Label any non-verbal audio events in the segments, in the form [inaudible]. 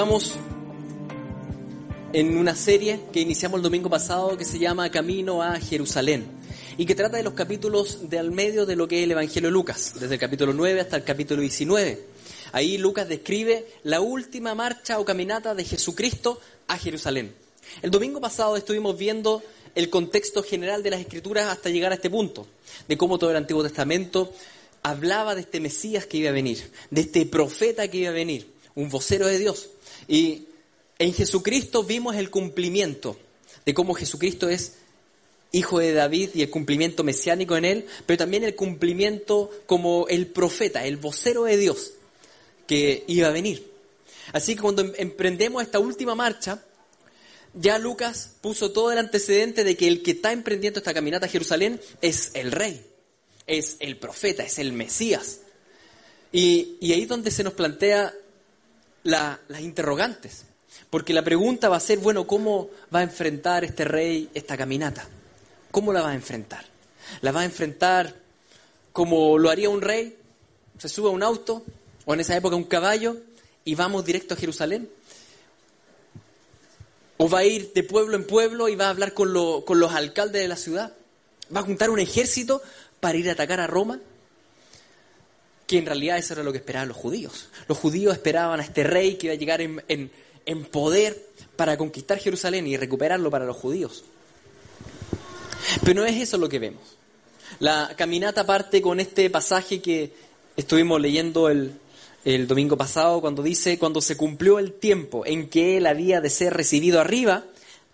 Estamos en una serie que iniciamos el domingo pasado que se llama Camino a Jerusalén y que trata de los capítulos de al medio de lo que es el Evangelio de Lucas, desde el capítulo 9 hasta el capítulo 19. Ahí Lucas describe la última marcha o caminata de Jesucristo a Jerusalén. El domingo pasado estuvimos viendo el contexto general de las Escrituras hasta llegar a este punto, de cómo todo el Antiguo Testamento hablaba de este Mesías que iba a venir, de este profeta que iba a venir, un vocero de Dios. Y en Jesucristo vimos el cumplimiento de cómo Jesucristo es hijo de David y el cumplimiento mesiánico en él, pero también el cumplimiento como el profeta, el vocero de Dios que iba a venir. Así que cuando em- emprendemos esta última marcha, ya Lucas puso todo el antecedente de que el que está emprendiendo esta caminata a Jerusalén es el rey, es el profeta, es el Mesías. Y, y ahí es donde se nos plantea la- las interrogantes. Porque la pregunta va a ser, bueno, ¿cómo va a enfrentar este rey esta caminata? ¿Cómo la va a enfrentar? ¿La va a enfrentar como lo haría un rey? ¿Se sube a un auto o en esa época un caballo y vamos directo a Jerusalén? ¿O va a ir de pueblo en pueblo y va a hablar con, lo- con los alcaldes de la ciudad? ¿Va a juntar un ejército para ir a atacar a Roma? Que en realidad eso era lo que esperaban los judíos. Los judíos esperaban a este rey que iba a llegar en, en- en poder para conquistar Jerusalén y recuperarlo para los judíos. Pero no es eso lo que vemos. La caminata parte con este pasaje que estuvimos leyendo el, el domingo pasado, cuando dice, cuando se cumplió el tiempo en que él había de ser recibido arriba,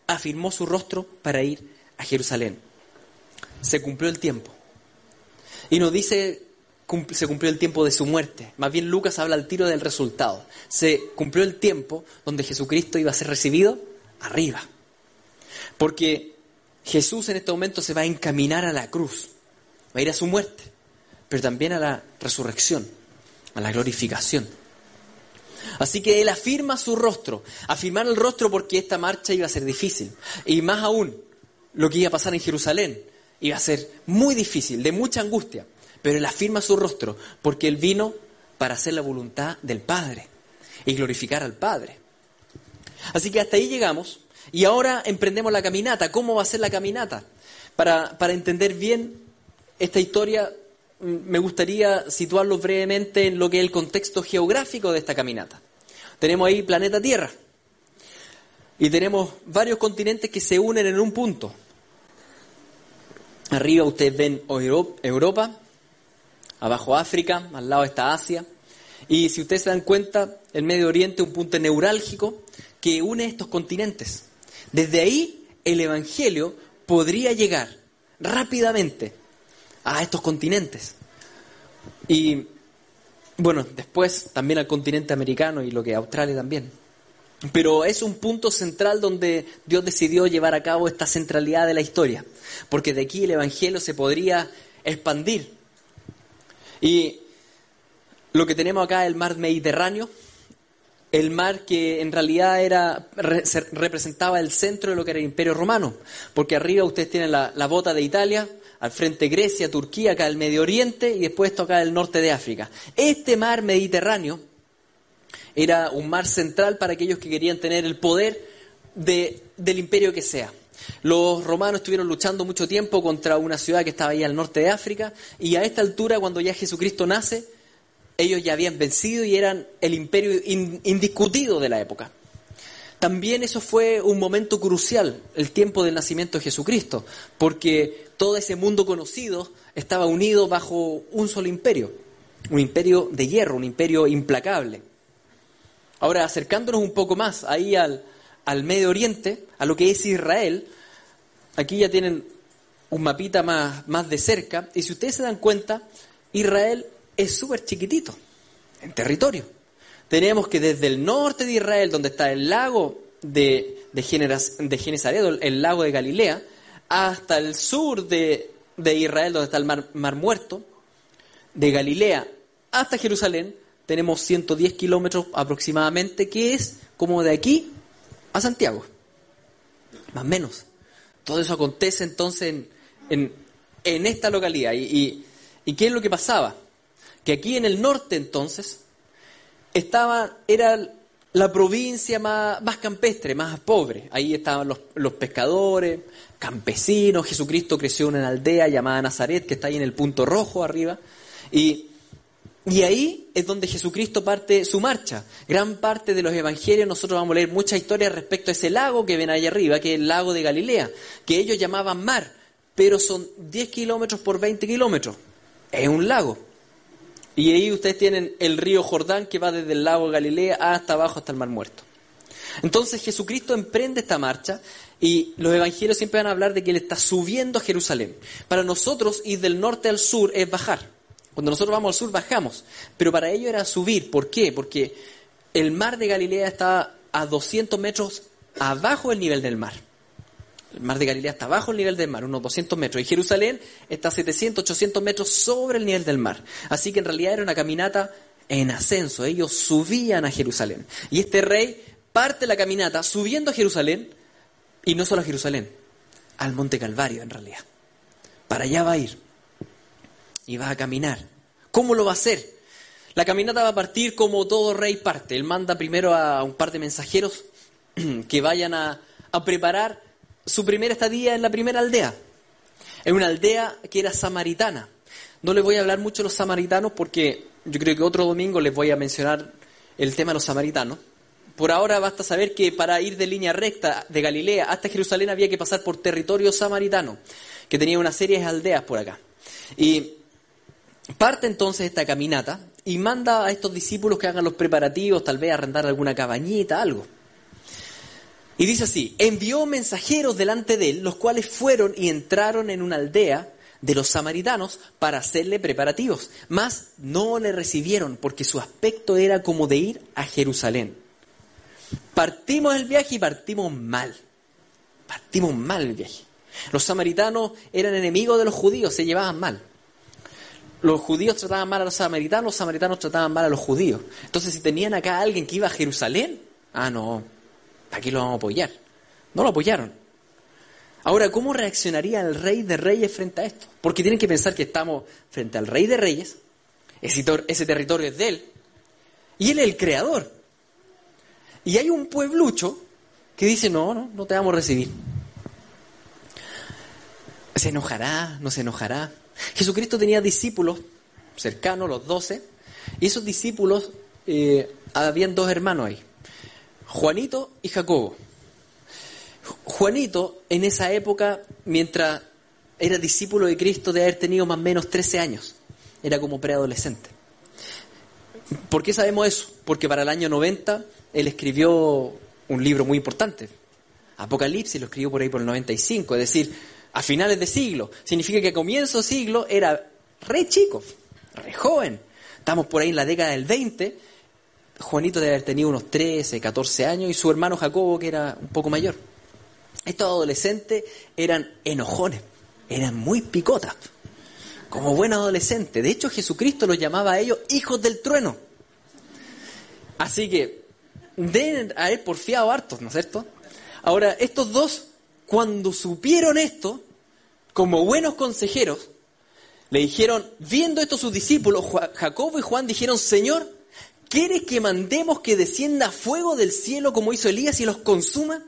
afirmó su rostro para ir a Jerusalén. Se cumplió el tiempo. Y nos dice, se cumplió el tiempo de su muerte. Más bien Lucas habla al tiro del resultado. Se cumplió el tiempo donde Jesucristo iba a ser recibido arriba. Porque Jesús en este momento se va a encaminar a la cruz. Va a ir a su muerte, pero también a la resurrección, a la glorificación. Así que él afirma su rostro. Afirmar el rostro porque esta marcha iba a ser difícil. Y más aún, lo que iba a pasar en Jerusalén iba a ser muy difícil, de mucha angustia. Pero él afirma su rostro porque él vino para hacer la voluntad del Padre y glorificar al Padre. Así que hasta ahí llegamos y ahora emprendemos la caminata. ¿Cómo va a ser la caminata? Para, para entender bien esta historia, mm, me gustaría situarlo brevemente en lo que es el contexto geográfico de esta caminata. Tenemos ahí planeta Tierra y tenemos varios continentes que se unen en un punto. Arriba ustedes ven Euro- Europa, abajo África, al lado está Asia. Y si ustedes se dan cuenta, el Medio Oriente es un punto neurálgico que une estos continentes. Desde ahí el Evangelio podría llegar rápidamente a estos continentes. Y bueno, después también al continente americano y lo que Australia también. Pero es un punto central donde Dios decidió llevar a cabo esta centralidad de la historia, porque de aquí el Evangelio se podría expandir. Y lo que tenemos acá es el mar Mediterráneo, el mar que en realidad era re- se- representaba el centro de lo que era el Imperio Romano, porque arriba ustedes tienen la, la bota de Italia, al frente Grecia, Turquía, acá el Medio Oriente y después esto acá el norte de África. Este mar Mediterráneo era un mar central para aquellos que querían tener el poder de- del imperio que sea. Los romanos estuvieron luchando mucho tiempo contra una ciudad que estaba ahí al norte de África y a esta altura, cuando ya Jesucristo nace, ellos ya habían vencido y eran el imperio in- indiscutido de la época. También eso fue un momento crucial, el tiempo del nacimiento de Jesucristo, porque todo ese mundo conocido estaba unido bajo un solo imperio, un imperio de hierro, un imperio implacable. Ahora, acercándonos un poco más ahí al, al Medio Oriente, a lo que es Israel, aquí ya tienen un mapita más, más de cerca, y si ustedes se dan cuenta, Israel es súper chiquitito en territorio. Tenemos que desde el norte de Israel, donde está el lago de, de, Genesaret, el lago de Galilea, hasta el sur de, de Israel, donde está el mar, mar Muerto, de Galilea hasta Jerusalén, tenemos 110 kilómetros aproximadamente, que es como de aquí a Santiago, más menos. Todo eso acontece entonces en, esta localidad. Y, y, qué es lo que pasaba? Que aquí en el norte entonces estaba, era la provincia más, más campestre, más pobre. Ahí estaban los, los, pescadores, campesinos. Jesucristo creció en una aldea llamada Nazaret, que está ahí en el punto rojo arriba. Y y ahí es donde Jesucristo parte su marcha. Gran parte de los evangelios nosotros vamos a leer muchas historias respecto a ese lago que ven ahí arriba, que es el lago de Galilea, que ellos llamaban mar, pero son 10 kilómetros por 20 kilómetros. Es un lago. Y ahí ustedes tienen el río Jordán que va desde el lago de Galilea hasta abajo, hasta el mar muerto. Entonces Jesucristo emprende esta marcha y los evangelios siempre van a hablar de que Él está subiendo a Jerusalén. Para nosotros ir del norte al sur es bajar. Cuando nosotros vamos al sur bajamos, pero para ello era subir. ¿Por qué? Porque el mar de Galilea está a 200 metros abajo del nivel del mar. El mar de Galilea está abajo del nivel del mar, unos 200 metros. Y Jerusalén está a 700, 800 metros sobre el nivel del mar. Así que en realidad era una caminata en ascenso. Ellos subían a Jerusalén. Y este rey parte la caminata subiendo a Jerusalén, y no solo a Jerusalén, al Monte Calvario en realidad. Para allá va a ir y va a caminar. ¿Cómo lo va a hacer? La caminata va a partir como todo rey parte. Él manda primero a un par de mensajeros [clears throat] que vayan a, preparar su primera estadía en la primera aldea. En una aldea que era samaritana. No les voy a hablar mucho de los samaritanos porque yo creo que otro domingo les voy a mencionar el tema de los samaritanos. Por ahora basta saber que para ir de línea recta de Galilea hasta Jerusalén había que pasar por territorio samaritano, que tenía una serie de aldeas por acá. Y Parte entonces esta caminata y manda a estos discípulos que hagan los preparativos, tal vez arrendar alguna cabañita, algo. Y dice así, envió mensajeros delante de él, los cuales fueron y entraron en una aldea de los samaritanos para hacerle preparativos, mas no le recibieron porque su aspecto era como de ir a Jerusalén. Partimos el viaje y partimos mal. Partimos mal el viaje. Los samaritanos eran enemigos de los judíos, se llevaban mal los judíos trataban mal a los samaritanos, los samaritanos trataban mal a los judíos. Entonces, si tenían acá a alguien que iba a Jerusalén, ah, no, aquí lo vamos a apoyar. No lo apoyaron. Ahora, ¿cómo reaccionaría el rey de reyes frente a esto? Porque tienen que pensar que estamos frente al rey de reyes, ese, ese territorio es de él, y él es el creador. Y hay un pueblucho que dice, no, no, no te vamos a recibir. ¿Se enojará? ¿No se enojará? Jesucristo tenía discípulos cercanos, los doce, y esos discípulos, eh, habían dos hermanos ahí, Juanito y Jacobo. Juanito, en esa época, mientras era discípulo de Cristo, de haber tenido más o menos 13 años, era como preadolescente. ¿Por qué sabemos eso? Porque para el año 90 él escribió un libro muy importante, Apocalipsis, lo escribió por ahí por el 95, es decir, a finales de siglo. Significa que a comienzo de siglo era re chico, re joven. Estamos por ahí en la década del 20. Juanito debe haber tenido unos 13, 14 años y su hermano Jacobo, que era un poco mayor. Estos adolescentes eran enojones, eran muy picotas, como buenos adolescentes. De hecho, Jesucristo los llamaba a ellos hijos del trueno. Así que deben haber porfiado hartos, ¿no es cierto? Ahora, estos dos, cuando supieron esto, como buenos consejeros, le dijeron, viendo esto sus discípulos, Jacobo y Juan dijeron, Señor, ¿quieres que mandemos que descienda fuego del cielo como hizo Elías y los consuma?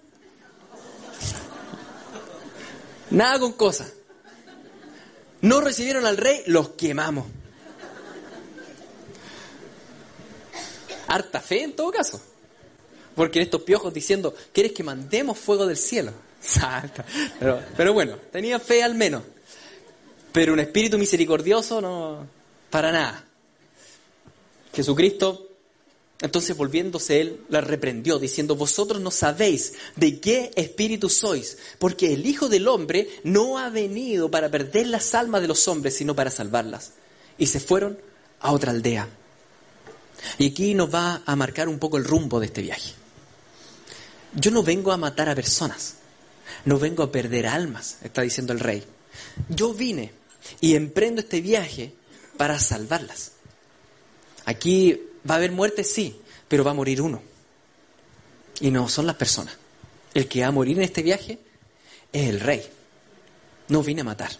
Nada con cosa. No recibieron al rey, los quemamos. Harta fe en todo caso. Porque en estos piojos diciendo, ¿quieres que mandemos fuego del cielo? Pero, pero bueno, tenía fe al menos. Pero un espíritu misericordioso no, para nada. Jesucristo Entonces volviéndose él, la reprendió, diciendo, vosotros no sabéis de qué espíritu sois, porque el Hijo del Hombre no ha venido para perder las almas de los hombres, sino para salvarlas. Y se fueron a otra aldea. Y aquí nos va a marcar un poco el rumbo de este viaje. Yo no vengo a matar a personas, no vengo a perder almas, está diciendo el rey. Yo vine y emprendo este viaje para salvarlas. Aquí va a haber muerte, sí, pero va a morir uno. Y no son las personas. El que va a morir en este viaje es el rey. No vine a matar.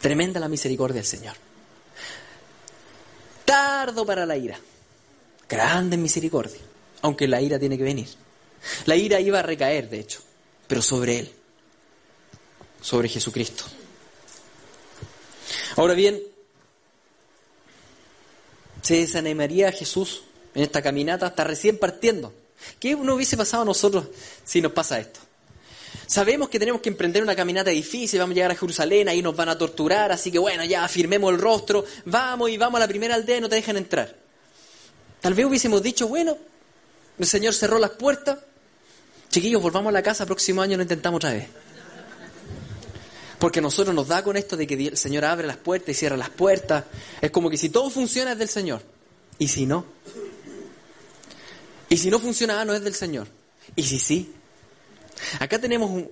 Tremenda la misericordia del Señor. Tardo para la ira. Grande misericordia. Aunque la ira tiene que venir. La ira iba a recaer, de hecho, pero sobre Él. Sobre Jesucristo. Ahora bien, se desanimaría Jesús en esta caminata hasta recién partiendo. ¿Qué no hubiese pasado a nosotros si nos pasa esto? Sabemos que tenemos que emprender una caminata difícil, vamos a llegar a Jerusalén, ahí nos van a torturar, así que bueno, ya afirmemos el rostro, vamos y vamos a la primera aldea y no te dejan entrar. Tal vez hubiésemos dicho, bueno, el Señor cerró las puertas, chiquillos, volvamos a la casa, próximo año lo intentamos otra vez. Porque nosotros nos da con esto de que el Señor abre las puertas y cierra las puertas. Es como que si todo funciona es del Señor. ¿Y si no? ¿Y si no funciona, no es del Señor? ¿Y si sí? Acá tenemos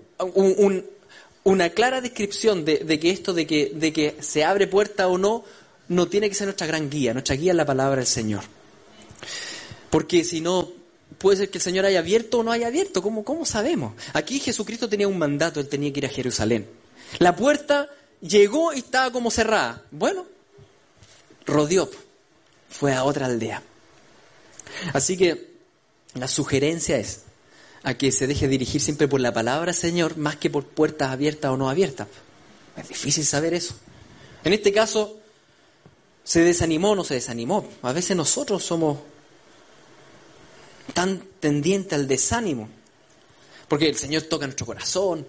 una clara descripción de, que esto de que se abre puerta o no, no tiene que ser nuestra gran guía. Nuestra guía es la palabra del Señor. Porque si no, puede ser que el Señor haya abierto o no haya abierto. ¿Cómo, ¿Cómo sabemos? Aquí Jesucristo tenía un mandato, él tenía que ir a Jerusalén. La puerta llegó y estaba como cerrada. Bueno, rodeó, fue a otra aldea. Así que la sugerencia es a que se deje dirigir siempre por la palabra Señor más que por puertas abiertas o no abiertas. Es difícil saber eso. En este caso, ¿se desanimó o no se desanimó? A veces nosotros somos tan tendientes al desánimo, porque el Señor toca nuestro corazón,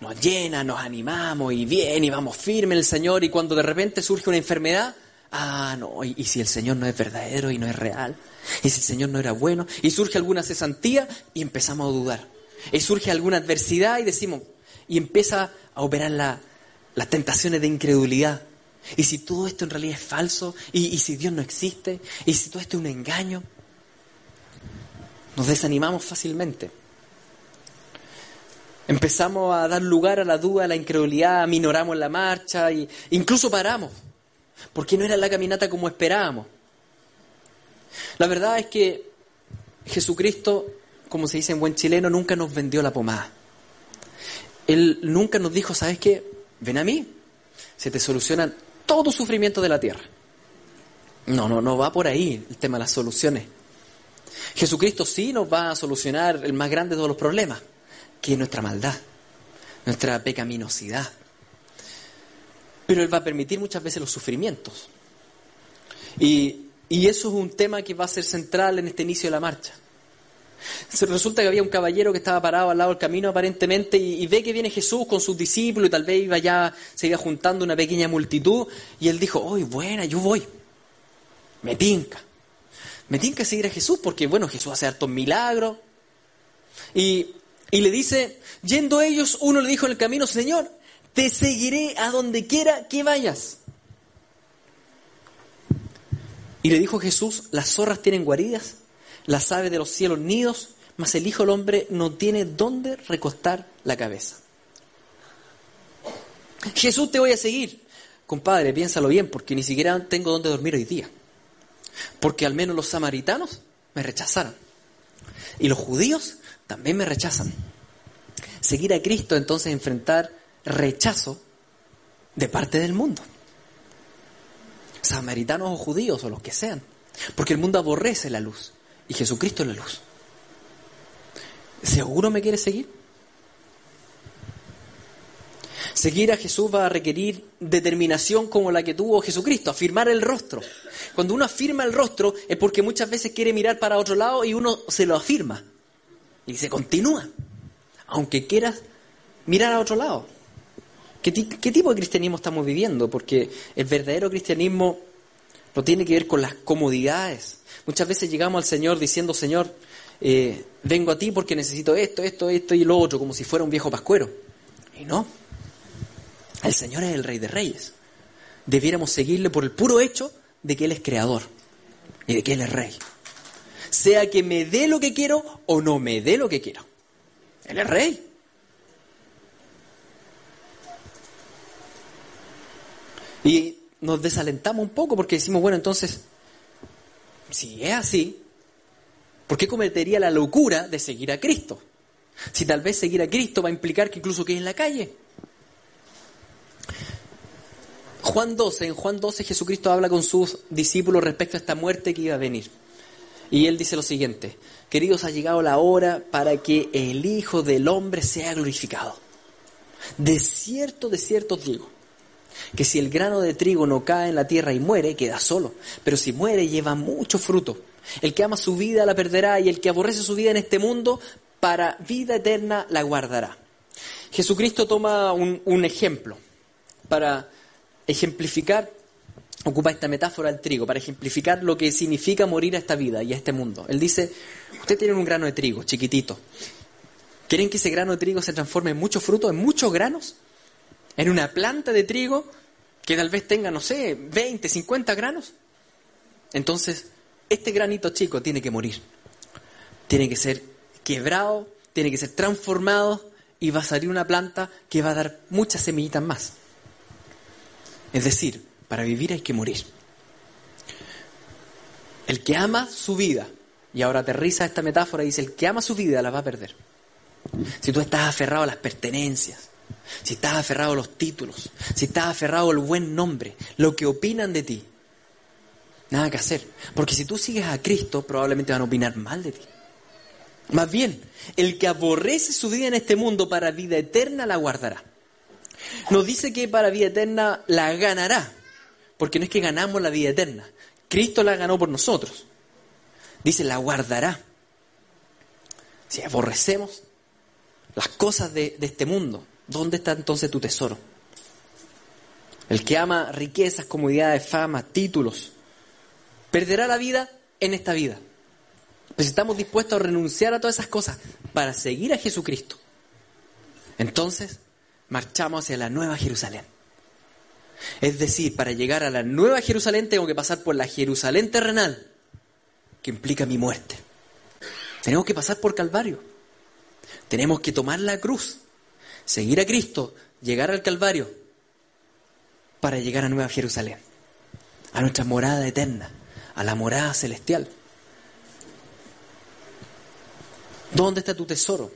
nos llena, nos animamos y bien, y vamos firme el Señor, y cuando de repente surge una enfermedad, ah, no, y, si el Señor no es verdadero y no es real, y si el Señor no era bueno, y surge alguna cesantía y empezamos a dudar, y surge alguna adversidad y decimos, y empieza a operar las tentaciones de incredulidad. Y si todo esto en realidad es falso, y si Dios no existe, y si todo esto es un engaño, nos desanimamos fácilmente. Empezamos a dar lugar a la duda, a la incredulidad, minoramos la marcha e incluso paramos, porque no era la caminata como esperábamos. La verdad es que Jesucristo, como se dice en buen chileno, nunca nos vendió la pomada. Él nunca nos dijo, ¿sabes qué? Ven a mí, se te solucionan todo sufrimiento de la tierra. No, no, no va por ahí el tema de las soluciones. Jesucristo sí nos va a solucionar el más grande de todos los problemas, que es nuestra maldad, nuestra pecaminosidad. Pero Él va a permitir muchas veces los sufrimientos. Y, eso es un tema que va a ser central en este inicio de la marcha. Resulta que había un caballero que estaba parado al lado del camino aparentemente y, ve que viene Jesús con sus discípulos y tal vez iba ya, se iba juntando una pequeña multitud y él dijo, ¡ay, buena, yo voy! Me tinca. Me tinca seguir a Jesús porque, bueno, Jesús hace hartos milagros. Y y le dice, yendo ellos, uno le dijo en el camino, Señor, te seguiré a donde quiera que vayas. Y le dijo Jesús, las zorras tienen guaridas, las aves de los cielos nidos, mas el Hijo del Hombre no tiene dónde recostar la cabeza. Jesús, te voy a seguir. Compadre, piénsalo bien, porque ni siquiera tengo dónde dormir hoy día. Porque al menos los samaritanos me rechazaron. Y los judíos también me rechazan. Seguir a Cristo entonces enfrentar rechazo de parte del mundo. Samaritanos o judíos o los que sean. Porque el mundo aborrece la luz y Jesucristo es la luz. ¿Seguro me quiere seguir? Seguir a Jesús va a requerir determinación como la que tuvo Jesucristo, afirmar el rostro. Cuando uno afirma el rostro es porque muchas veces quiere mirar para otro lado y uno se lo afirma. Y se continúa, aunque quieras mirar a otro lado. ¿Qué, tipo de cristianismo estamos viviendo? Porque el verdadero cristianismo no tiene que ver con las comodidades. Muchas veces llegamos al Señor diciendo, Señor, eh, vengo a ti porque necesito esto, esto, esto y lo otro, como si fuera un viejo pascuero. Y no. El Señor es el Rey de Reyes. Debiéramos seguirle por el puro hecho de que Él es creador y de que Él es Rey. Sea que me dé lo que quiero o no me dé lo que quiero. Él es Rey. Y nos desalentamos un poco porque decimos, bueno, entonces, si es así, ¿por qué cometería la locura de seguir a Cristo? Si tal vez seguir a Cristo va a implicar que incluso quede en la calle. Juan 12, en Juan 12 Jesucristo habla con sus discípulos respecto a esta muerte que iba a venir. Y él dice lo siguiente, queridos, ha llegado la hora para que el Hijo del Hombre sea glorificado. De cierto, de cierto digo, que si el grano de trigo no cae en la tierra y muere, queda solo, pero si muere lleva mucho fruto. El que ama su vida la perderá y el que aborrece su vida en este mundo, para vida eterna la guardará. Jesucristo toma un, un ejemplo para ejemplificar, ocupa esta metáfora del trigo, para ejemplificar lo que significa morir a esta vida y a este mundo. Él dice, usted tiene un grano de trigo chiquitito. ¿Quieren que ese grano de trigo se transforme en mucho fruto, en muchos granos? en una planta de trigo que tal vez tenga, no sé, 20, 50 granos. Entonces, este granito chico tiene que morir. Tiene que ser quebrado, tiene que ser transformado y va a salir una planta que va a dar muchas semillitas más. Es decir, para vivir hay que morir. El que ama su vida, y ahora aterriza esta metáfora y dice, el que ama su vida la va a perder. Si tú estás aferrado a las pertenencias, si estás aferrado a los títulos, si estás aferrado al buen nombre, lo que opinan de ti, nada que hacer. Porque si tú sigues a Cristo, probablemente van a opinar mal de ti. Más bien, el que aborrece su vida en este mundo para vida eterna la guardará. Nos dice que para vida eterna la ganará, porque no es que ganamos la vida eterna, Cristo la ganó por nosotros. Dice, la guardará. Si aborrecemos las cosas de, este mundo, ¿dónde está entonces tu tesoro? El que ama riquezas, comodidades, fama, títulos, perderá la vida en esta vida. Pues estamos dispuestos a renunciar a todas esas cosas para seguir a Jesucristo. Entonces, marchamos hacia la nueva Jerusalén. Es decir, para llegar a la nueva Jerusalén tengo que pasar por la Jerusalén terrenal, que implica mi muerte. Tenemos que pasar por Calvario. Tenemos que tomar la cruz seguir a Cristo, llegar al Calvario, para llegar a Nueva Jerusalén, a nuestra morada eterna, a la morada celestial. ¿Dónde está tu tesoro?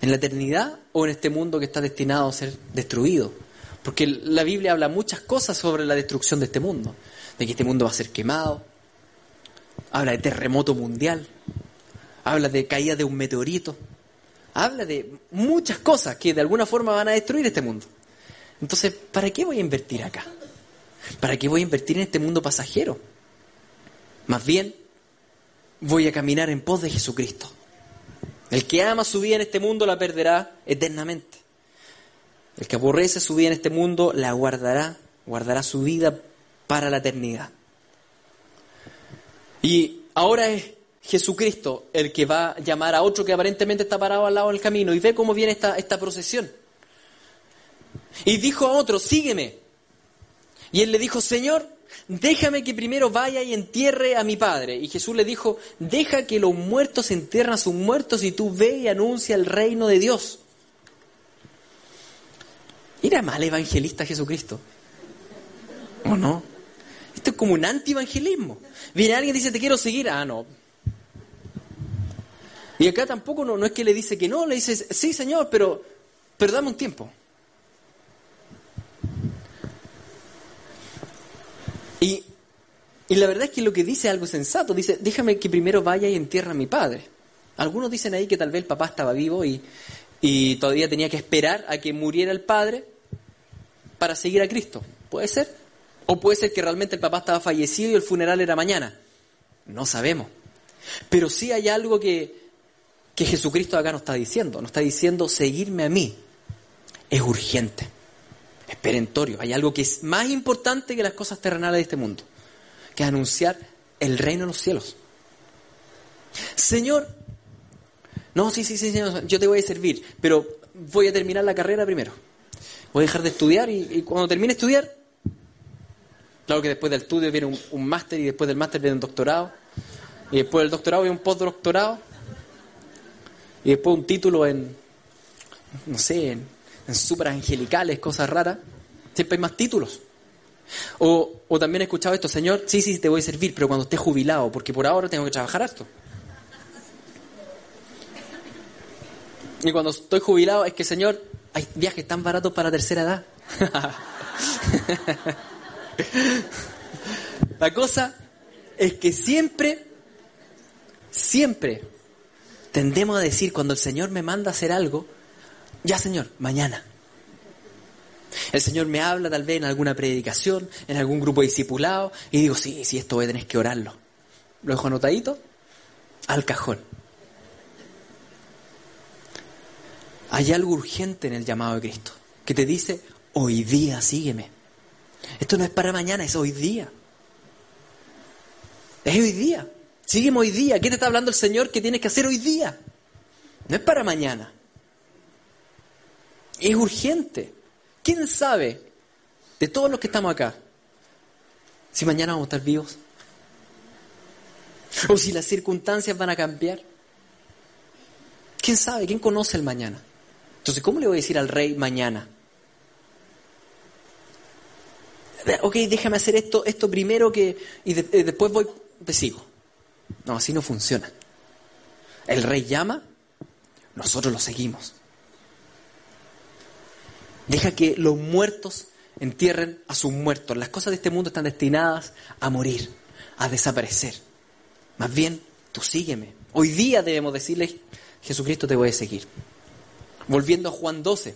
¿En la eternidad o en este mundo que está destinado a ser destruido? Porque la Biblia habla muchas cosas sobre la destrucción de este mundo, de que este mundo va a ser quemado, habla de terremoto mundial, habla de caída de un meteorito, habla de muchas cosas que de alguna forma van a destruir este mundo. Entonces, ¿para qué voy a invertir acá? ¿Para qué voy a invertir en este mundo pasajero? Más bien, voy a caminar en pos de Jesucristo. El que ama su vida en este mundo la perderá eternamente. El que aborrece su vida en este mundo la guardará, guardará su vida para la eternidad. Y ahora es Jesucristo el que va a llamar a otro que aparentemente está parado al lado del camino y ve cómo viene esta, esta procesión. Y dijo a otro, sígueme. Y él le dijo, Señor, déjame que primero vaya y entierre a mi padre. Y Jesús le dijo, deja que los muertos entierren a sus muertos y tú ve y anuncia el reino de Dios. ¿Era mal evangelista Jesucristo? ¿O no? Esto es como un anti-evangelismo. Viene alguien y dice, te quiero seguir. Ah, no, y acá tampoco no, es que le dice que no, le dice, sí Señor, pero, pero dame un tiempo. Y, la verdad es que lo que dice es algo sensato. Dice, déjame que primero vaya y entierra a mi padre. Algunos dicen ahí que tal vez el papá estaba vivo y, y todavía tenía que esperar a que muriera el padre para seguir a Cristo. ¿Puede ser? O puede ser que realmente el papá estaba fallecido y el funeral era mañana. No sabemos. Pero sí hay algo que, que Jesucristo acá nos está diciendo. Nos está diciendo, seguirme a mí es urgente. Es perentorio. Hay algo que es más importante que las cosas terrenales de este mundo, que es anunciar el reino de los cielos. Señor, no, sí, sí, sí, señor, yo te voy a servir, pero voy a terminar la carrera primero. Voy a dejar de estudiar y, cuando termine de estudiar, claro que después del estudio viene un, máster y después del máster viene un doctorado, y después del doctorado viene un postdoctorado, y después un título en, no sé, en, en super angelicales, cosas raras. Siempre hay más títulos. O, o, también he escuchado esto, Señor, sí, sí, te voy a servir, pero cuando esté jubilado, porque por ahora tengo que trabajar esto. Y cuando estoy jubilado es que, Señor, hay viajes tan baratos para tercera edad. [laughs] La cosa es que siempre, siempre tendemos a decir cuando el Señor me manda a hacer algo, ya Señor, mañana. El Señor me habla tal vez en alguna predicación, en algún grupo discipulado, y digo, sí, sí, esto voy a tener que orarlo. Lo dejo anotadito al cajón. Hay algo urgente en el llamado de Cristo, que te dice, hoy día sígueme. Esto no es para mañana, es hoy día. Es hoy día. Sígueme hoy día. ¿Qué te está hablando el Señor que tienes que hacer hoy día? No es para mañana. Es urgente. ¿Quién sabe de todos los que estamos acá si mañana vamos a estar vivos? ¿O si las circunstancias van a cambiar? ¿Quién sabe? ¿Quién conoce el mañana? Entonces, ¿cómo le voy a decir al rey mañana? Ok, déjame hacer esto, esto primero que y, eh, después voy, te sigo. No, así no funciona. El rey llama, nosotros lo seguimos. Deja que los muertos entierren a sus muertos. Las cosas de este mundo están destinadas a morir, a desaparecer. Más bien, tú sígueme. Hoy día debemos decirle, Jesucristo te voy a seguir. Volviendo a Juan 12.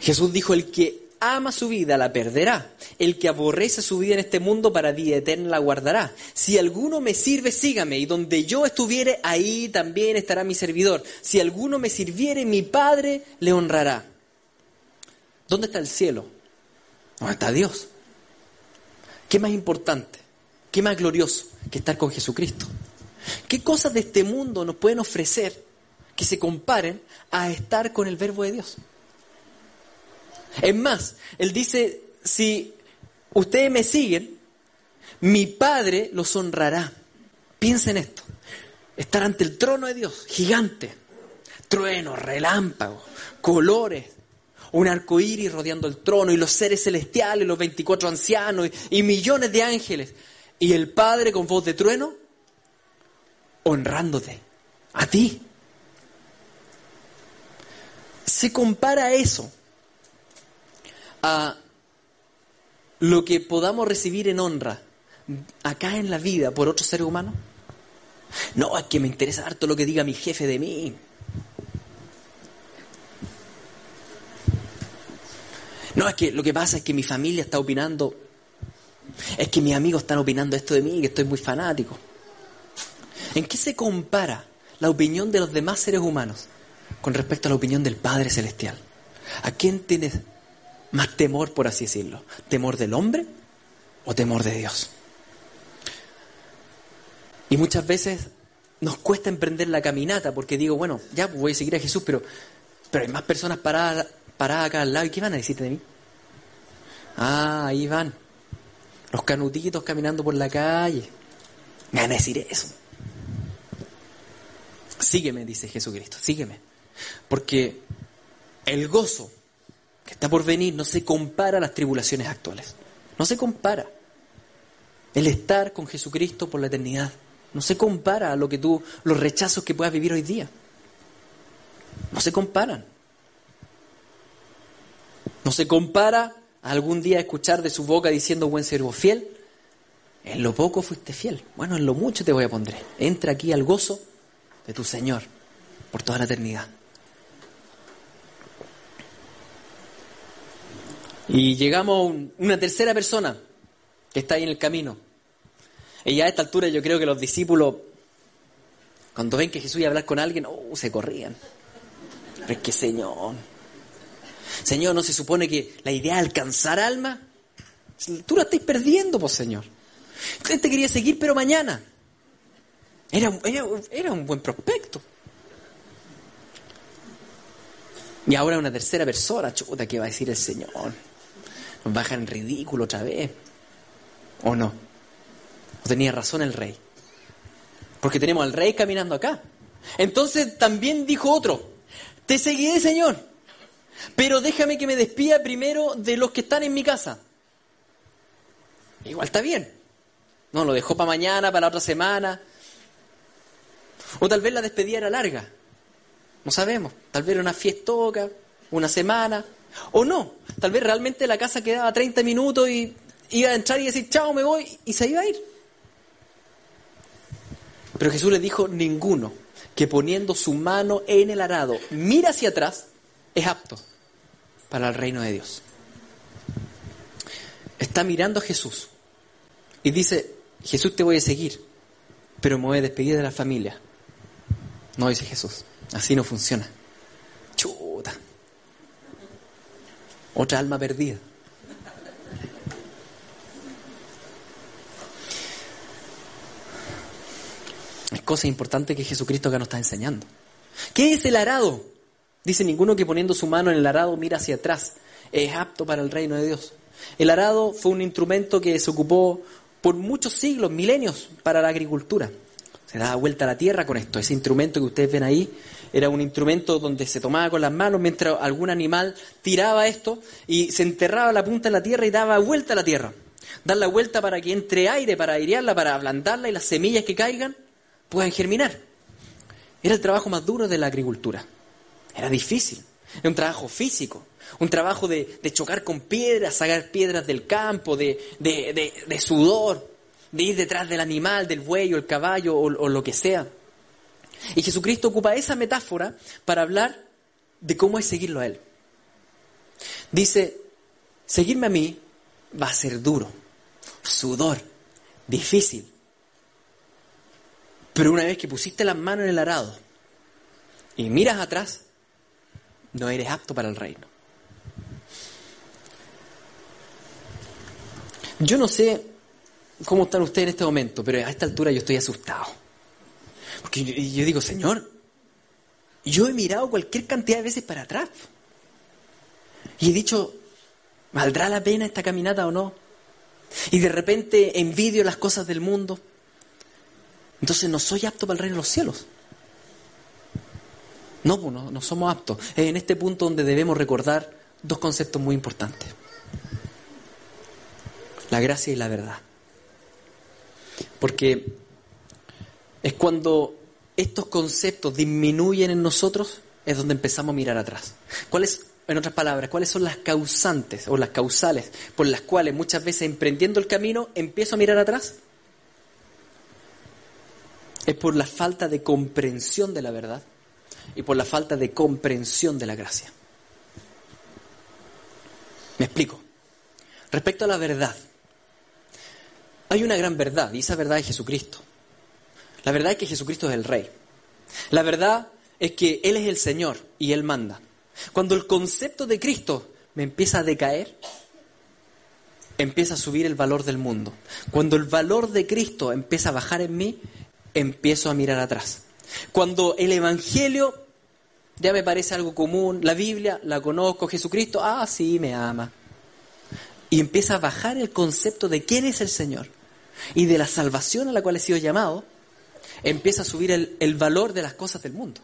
Jesús dijo, el que ama su vida la perderá. El que aborrece su vida en este mundo para vida eterna la guardará. Si alguno me sirve, sígame. Y donde yo estuviere, ahí también estará mi servidor. Si alguno me sirviere, mi Padre le honrará. ¿Dónde está el cielo? ¿Dónde está Dios? ¿Qué más importante? ¿Qué más glorioso que estar con Jesucristo? ¿Qué cosas de este mundo nos pueden ofrecer que se comparen a estar con el verbo de Dios. Es más, Él dice, si ustedes me siguen, mi Padre los honrará. Piensen esto, estar ante el trono de Dios, gigante, truenos, relámpagos, colores, un arco iris rodeando el trono y los seres celestiales, los 24 ancianos y, y millones de ángeles. Y el Padre con voz de trueno honrándote, a ti, se compara eso a lo que podamos recibir en honra acá en la vida por otro ser humano? No, es que me interesa harto lo que diga mi jefe de mí. No, es que lo que pasa es que mi familia está opinando, es que mis amigos están opinando esto de mí, que estoy muy fanático. ¿En qué se compara la opinión de los demás seres humanos con respecto a la opinión del Padre Celestial. ¿A quién tienes más temor, por así decirlo? ¿Temor del hombre o temor de Dios? Y muchas veces nos cuesta emprender la caminata porque digo, bueno, ya voy a seguir a Jesús, pero, pero hay más personas paradas, paradas acá al lado. ¿Y qué van a decirte de mí? Ah, ahí van. Los canutitos caminando por la calle. Me van a decir eso. Sígueme, dice Jesucristo, sígueme. Porque el gozo que está por venir no se compara a las tribulaciones actuales. No se compara. El estar con Jesucristo por la eternidad no se compara a lo que tú, los rechazos que puedas vivir hoy día. No se comparan. No se compara a algún día escuchar de su boca diciendo buen siervo fiel. En lo poco fuiste fiel. Bueno, en lo mucho te voy a poner. Entra aquí al gozo de tu Señor por toda la eternidad. Y llegamos a una tercera persona que está ahí en el camino. Y ya a esta altura yo creo que los discípulos, cuando ven que Jesús iba a hablar con alguien, oh, se corrían. Pero es que Señor. Señor, ¿no se supone que la idea es alcanzar alma? Tú la estás perdiendo, pues Señor. Usted te quería seguir, pero mañana. Era, era, era un buen prospecto. Y ahora una tercera persona, chuta, ¿qué va a decir el Señor? Baja en ridículo otra vez. ¿O no? ¿O tenía razón el rey? Porque tenemos al rey caminando acá. Entonces también dijo otro, te seguiré, Señor, pero déjame que me despida primero de los que están en mi casa. Igual está bien. No, lo dejó para mañana, para otra semana. O tal vez la despedida era larga. No sabemos. Tal vez era una fiestoca, una semana. O no. Tal vez realmente la casa quedaba 30 minutos y iba a entrar y decir, chao, me voy, y se iba a ir. Pero Jesús le dijo, ninguno que poniendo su mano en el arado mira hacia atrás es apto para el reino de Dios. Está mirando a Jesús y dice, Jesús te voy a seguir, pero me voy a despedir de la familia. No dice Jesús, así no funciona. Chuta. Otra alma perdida. Es cosa importante que Jesucristo acá nos está enseñando. ¿Qué es el arado? Dice ninguno que poniendo su mano en el arado mira hacia atrás. Es apto para el reino de Dios. El arado fue un instrumento que se ocupó por muchos siglos, milenios, para la agricultura. Se daba vuelta a la tierra con esto. Ese instrumento que ustedes ven ahí era un instrumento donde se tomaba con las manos mientras algún animal tiraba esto y se enterraba la punta en la tierra y daba vuelta a la tierra. Dar la vuelta para que entre aire, para airearla, para ablandarla y las semillas que caigan puedan germinar. Era el trabajo más duro de la agricultura. Era difícil. Era un trabajo físico. Un trabajo de, chocar con piedras, sacar piedras del campo, de, de, sudor, de ir detrás del animal, del buey o el caballo o lo que sea. Y Jesucristo ocupa esa metáfora para hablar de cómo es seguirlo a Él. Dice, seguirme a mí va a ser duro, sudor, difícil. Pero una vez que pusiste las manos en el arado y miras atrás, no eres apto para el reino. Yo no sé cómo están ustedes en este momento, pero a esta altura yo estoy asustado. Porque yo, digo, Señor, yo he mirado cualquier cantidad de veces para atrás. Y he dicho, ¿valdrá la pena esta caminata o no? Y de repente envidio las cosas del mundo. Entonces no soy apto para el reino de los cielos. No, pues no, no somos aptos. Es en este punto donde debemos recordar dos conceptos muy importantes. La gracia y la verdad. Porque es cuando estos conceptos disminuyen en nosotros, es donde empezamos a mirar atrás. ¿Cuáles, en otras palabras, cuáles son las causantes o las causales por las cuales muchas veces emprendiendo el camino empiezo a mirar atrás? es por la falta de comprensión de la verdad y por la falta de comprensión de la gracia. Me explico. Respecto a la verdad, hay una gran verdad y esa verdad es Jesucristo. La verdad es que Jesucristo es el Rey. La verdad es que Él es el Señor y Él manda. Cuando el concepto de Cristo me empieza a decaer, empieza a subir el valor del mundo. Cuando el valor de Cristo empieza a bajar en mí, empiezo a mirar atrás. Cuando el Evangelio ya me parece algo común, la Biblia la conozco, Jesucristo, ah, sí, me ama. Y empieza a bajar el concepto de quién es el Señor y de la salvación a la cual he sido llamado, empieza a subir el, valor de las cosas del mundo.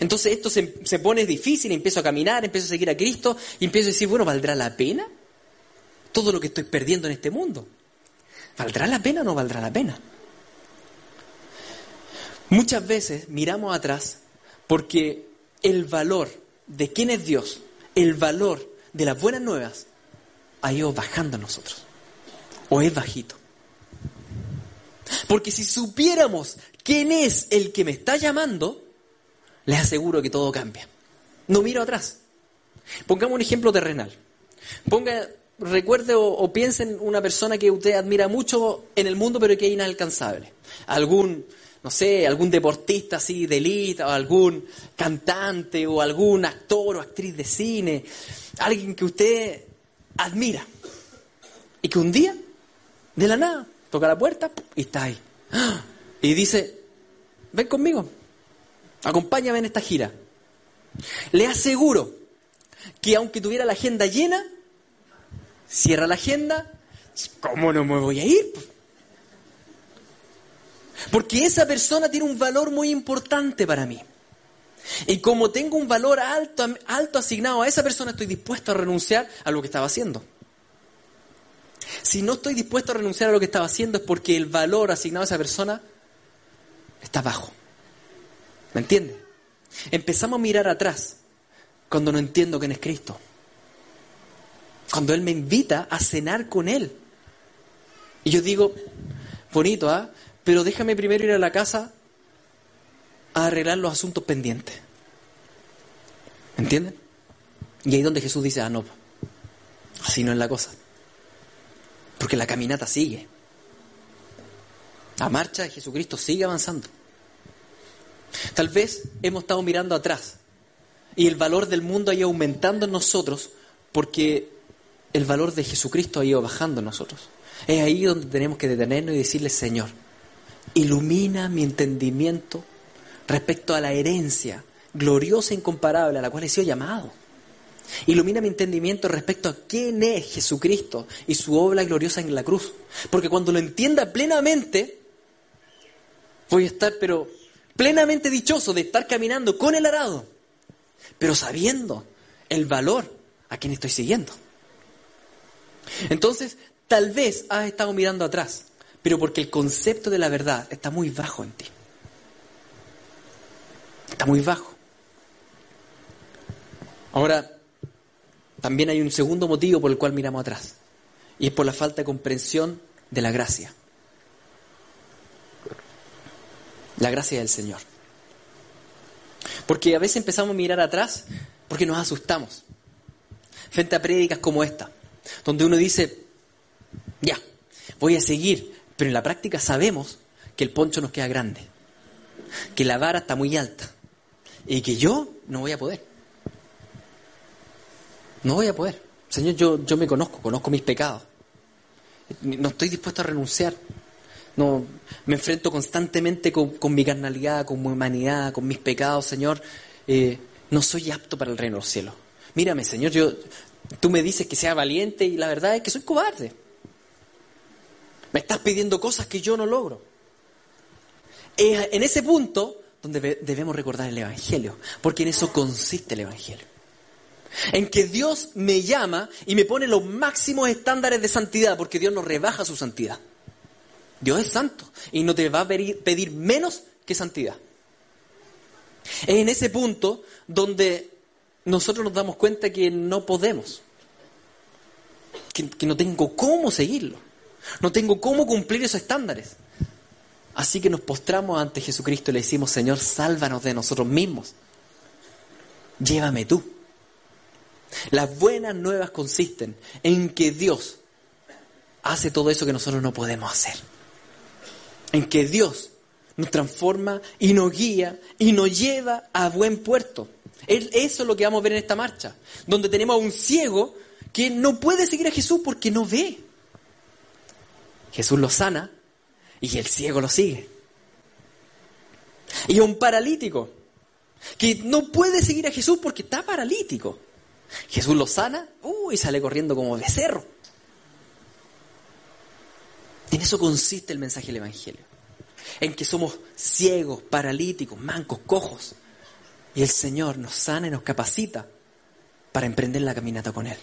Entonces esto se, se pone difícil, empiezo a caminar, empiezo a seguir a Cristo y empiezo a decir, bueno, ¿valdrá la pena todo lo que estoy perdiendo en este mundo? ¿Valdrá la pena o no valdrá la pena? Muchas veces miramos atrás porque el valor de quién es Dios, el valor de las buenas nuevas, ha ido bajando a nosotros. O es bajito. Porque si supiéramos quién es el que me está llamando, les aseguro que todo cambia. No miro atrás. Pongamos un ejemplo terrenal. Ponga, recuerde o, o piense en una persona que usted admira mucho en el mundo, pero que es inalcanzable. Algún no sé, algún deportista así de élite, o algún cantante, o algún actor o actriz de cine, alguien que usted admira. Y que un día, de la nada, toca la puerta y está ahí. Y dice, ven conmigo, acompáñame en esta gira. Le aseguro que aunque tuviera la agenda llena, cierra la agenda, ¿cómo no me voy a ir? Porque esa persona tiene un valor muy importante para mí. Y como tengo un valor alto, alto asignado a esa persona, estoy dispuesto a renunciar a lo que estaba haciendo. Si no estoy dispuesto a renunciar a lo que estaba haciendo es porque el valor asignado a esa persona está bajo. ¿Me entiende? Empezamos a mirar atrás cuando no entiendo quién es Cristo. Cuando Él me invita a cenar con Él. Y yo digo, bonito, ¿ah? Pero déjame primero ir a la casa a arreglar los asuntos pendientes. ¿Entienden? Y ahí donde Jesús dice, ah, no, así no es la cosa. Porque la caminata sigue. La marcha de Jesucristo sigue avanzando. Tal vez hemos estado mirando atrás y el valor del mundo ha ido aumentando en nosotros porque el valor de Jesucristo ha ido bajando en nosotros. Es ahí donde tenemos que detenernos y decirle, Señor, ilumina mi entendimiento respecto a la herencia gloriosa e incomparable a la cual he sido llamado. Ilumina mi entendimiento respecto a quién es Jesucristo y su obra gloriosa en la cruz. Porque cuando lo entienda plenamente, voy a estar, pero plenamente dichoso de estar caminando con el arado, pero sabiendo el valor a quien estoy siguiendo. Entonces, tal vez has estado mirando atrás, pero porque el concepto de la verdad está muy bajo en ti. Está muy bajo. Ahora, también hay un segundo motivo por el cual miramos atrás, y es por la falta de comprensión de la gracia. La gracia del Señor. Porque a veces empezamos a mirar atrás porque nos asustamos. Frente a prédicas como esta, donde uno dice, ya, voy a seguir, pero en la práctica sabemos que el poncho nos queda grande, que la vara está muy alta y que yo no voy a poder. No voy a poder. Señor, yo, yo me conozco, conozco mis pecados. No estoy dispuesto a renunciar. No, me enfrento constantemente con, mi carnalidad, con mi humanidad, con mis pecados, Señor. Eh, no soy apto para el reino de los cielos. Mírame, Señor, yo, tú me dices que sea valiente y la verdad es que soy cobarde. Me estás pidiendo cosas que yo no logro. Es en ese punto donde debemos recordar el Evangelio, porque en eso consiste el Evangelio. En que Dios me llama y me pone los máximos estándares de santidad, porque Dios no rebaja su santidad. Dios es santo y no te va a pedir menos que santidad. Es en ese punto donde nosotros nos damos cuenta que no podemos, que, que no tengo cómo seguirlo, no tengo cómo cumplir esos estándares. Así que nos postramos ante Jesucristo y le decimos, Señor, sálvanos de nosotros mismos. Llévame tú. Las buenas nuevas consisten en que Dios hace todo eso que nosotros no podemos hacer en que Dios nos transforma y nos guía y nos lleva a buen puerto. Eso es lo que vamos a ver en esta marcha, donde tenemos a un ciego que no puede seguir a Jesús porque no ve. Jesús lo sana y el ciego lo sigue. Y a un paralítico que no puede seguir a Jesús porque está paralítico. Jesús lo sana y sale corriendo como becerro. En eso consiste el mensaje del Evangelio. En que somos ciegos, paralíticos, mancos, cojos. Y el Señor nos sana y nos capacita para emprender la caminata con Él.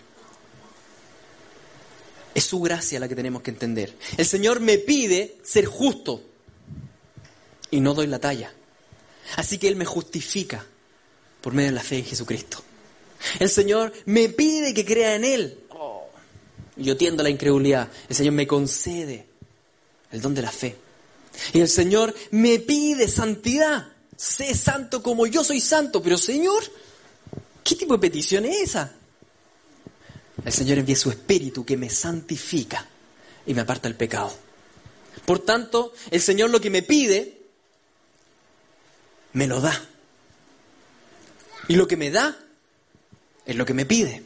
Es su gracia la que tenemos que entender. El Señor me pide ser justo y no doy la talla. Así que Él me justifica por medio de la fe en Jesucristo. El Señor me pide que crea en Él. Yo tiendo la incredulidad. El Señor me concede el don de la fe. Y el Señor me pide santidad. Sé santo como yo soy santo. Pero Señor, ¿qué tipo de petición es esa? El Señor envía su espíritu que me santifica y me aparta el pecado. Por tanto, el Señor lo que me pide me lo da. Y lo que me da es lo que me pide.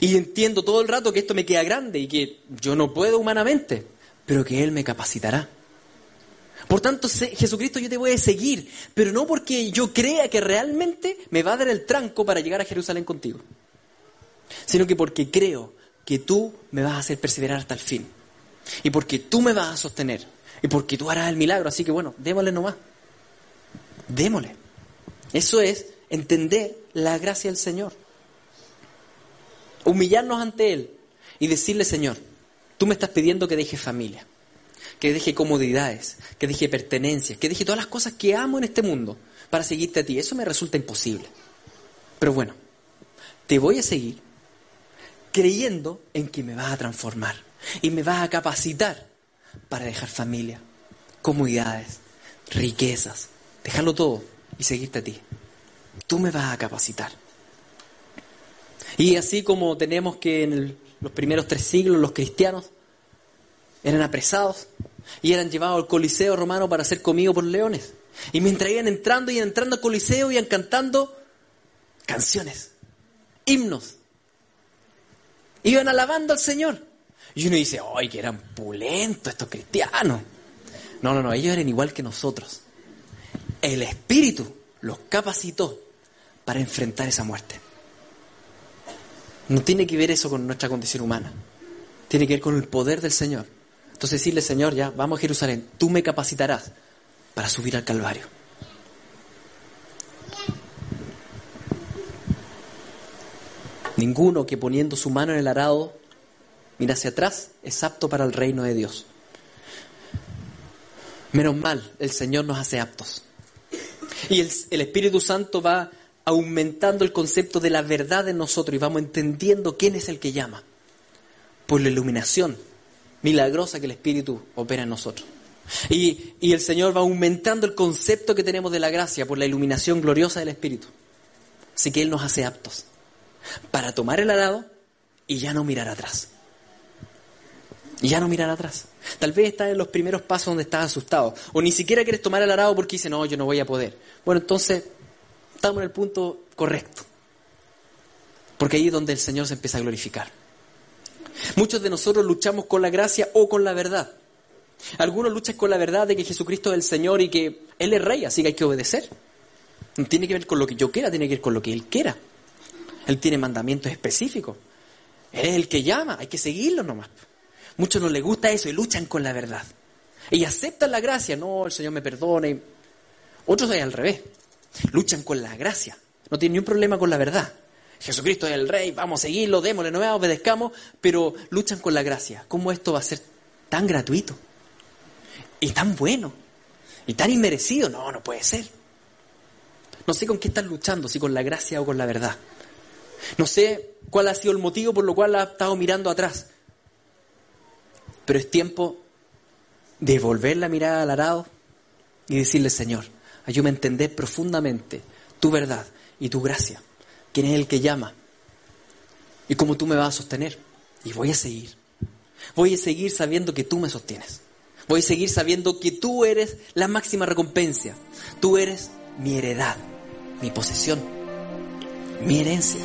Y entiendo todo el rato que esto me queda grande y que yo no puedo humanamente, pero que Él me capacitará. Por tanto, Jesucristo, yo te voy a seguir, pero no porque yo crea que realmente me va a dar el tranco para llegar a Jerusalén contigo, sino que porque creo que tú me vas a hacer perseverar hasta el fin, y porque tú me vas a sostener, y porque tú harás el milagro. Así que bueno, démosle nomás, démosle. Eso es entender la gracia del Señor. Humillarnos ante Él y decirle, Señor, tú me estás pidiendo que deje familia que deje comodidades, que deje pertenencias, que deje todas las cosas que amo en este mundo para seguirte a ti. Eso me resulta imposible. Pero bueno, te voy a seguir creyendo en que me vas a transformar y me vas a capacitar para dejar familia, comodidades, riquezas, dejarlo todo y seguirte a ti. Tú me vas a capacitar. Y así como tenemos que en los primeros tres siglos los cristianos eran apresados y eran llevados al Coliseo romano para ser comidos por leones. Y mientras iban entrando y entrando al Coliseo, iban cantando canciones, himnos. Iban alabando al Señor. Y uno dice, ¡ay, que eran pulentos estos cristianos! No, no, no, ellos eran igual que nosotros. El Espíritu los capacitó para enfrentar esa muerte. No tiene que ver eso con nuestra condición humana. Tiene que ver con el poder del Señor. Entonces decirle, Señor, ya, vamos a Jerusalén, tú me capacitarás para subir al Calvario. Ninguno que poniendo su mano en el arado mira hacia atrás es apto para el reino de Dios. Menos mal, el Señor nos hace aptos. Y el, el, Espíritu Santo va aumentando el concepto de la verdad en nosotros y vamos entendiendo quién es el que llama. Por la iluminación milagrosa que el Espíritu opera en nosotros. Y, y, el Señor va aumentando el concepto que tenemos de la gracia por la iluminación gloriosa del Espíritu. Así que Él nos hace aptos para tomar el arado y ya no mirar atrás. Y ya no mirar atrás. Tal vez estás en los primeros pasos donde estás asustado. O ni siquiera quieres tomar el arado porque dices, no, yo no voy a poder. Bueno, entonces estamos en el punto correcto. Porque ahí es donde el Señor se empieza a glorificar. Muchos de nosotros luchamos con la gracia o con la verdad. Algunos luchan con la verdad de que Jesucristo es el Señor y que Él es Rey, así que hay que obedecer. No tiene que ver con lo que yo quiera, tiene que ver con lo que Él quiera. Él tiene mandamientos específicos. Él es el que llama, hay que seguirlo nomás. Muchos no les gusta eso y luchan con la verdad. Y aceptan la gracia, no, el Señor me perdone. Otros es al revés. Luchan con la gracia. No tienen ni un problema con la verdad. Jesucristo es el rey, vamos a seguirlo, démosle, no obedezcamos, pero luchan con la gracia. ¿Cómo esto va a ser tan gratuito? Y tan bueno. Y tan inmerecido. No, no puede ser. No sé con qué están luchando, si con la gracia o con la verdad. No sé cuál ha sido el motivo por lo cual ha estado mirando atrás. Pero es tiempo de volver la mirada al arado y decirle, Señor, ayúdame a entender profundamente tu verdad y tu gracia quién es el que llama y cómo tú me vas a sostener. Y voy a seguir. Voy a seguir sabiendo que tú me sostienes. Voy a seguir sabiendo que tú eres la máxima recompensa. Tú eres mi heredad, mi posesión, mi herencia.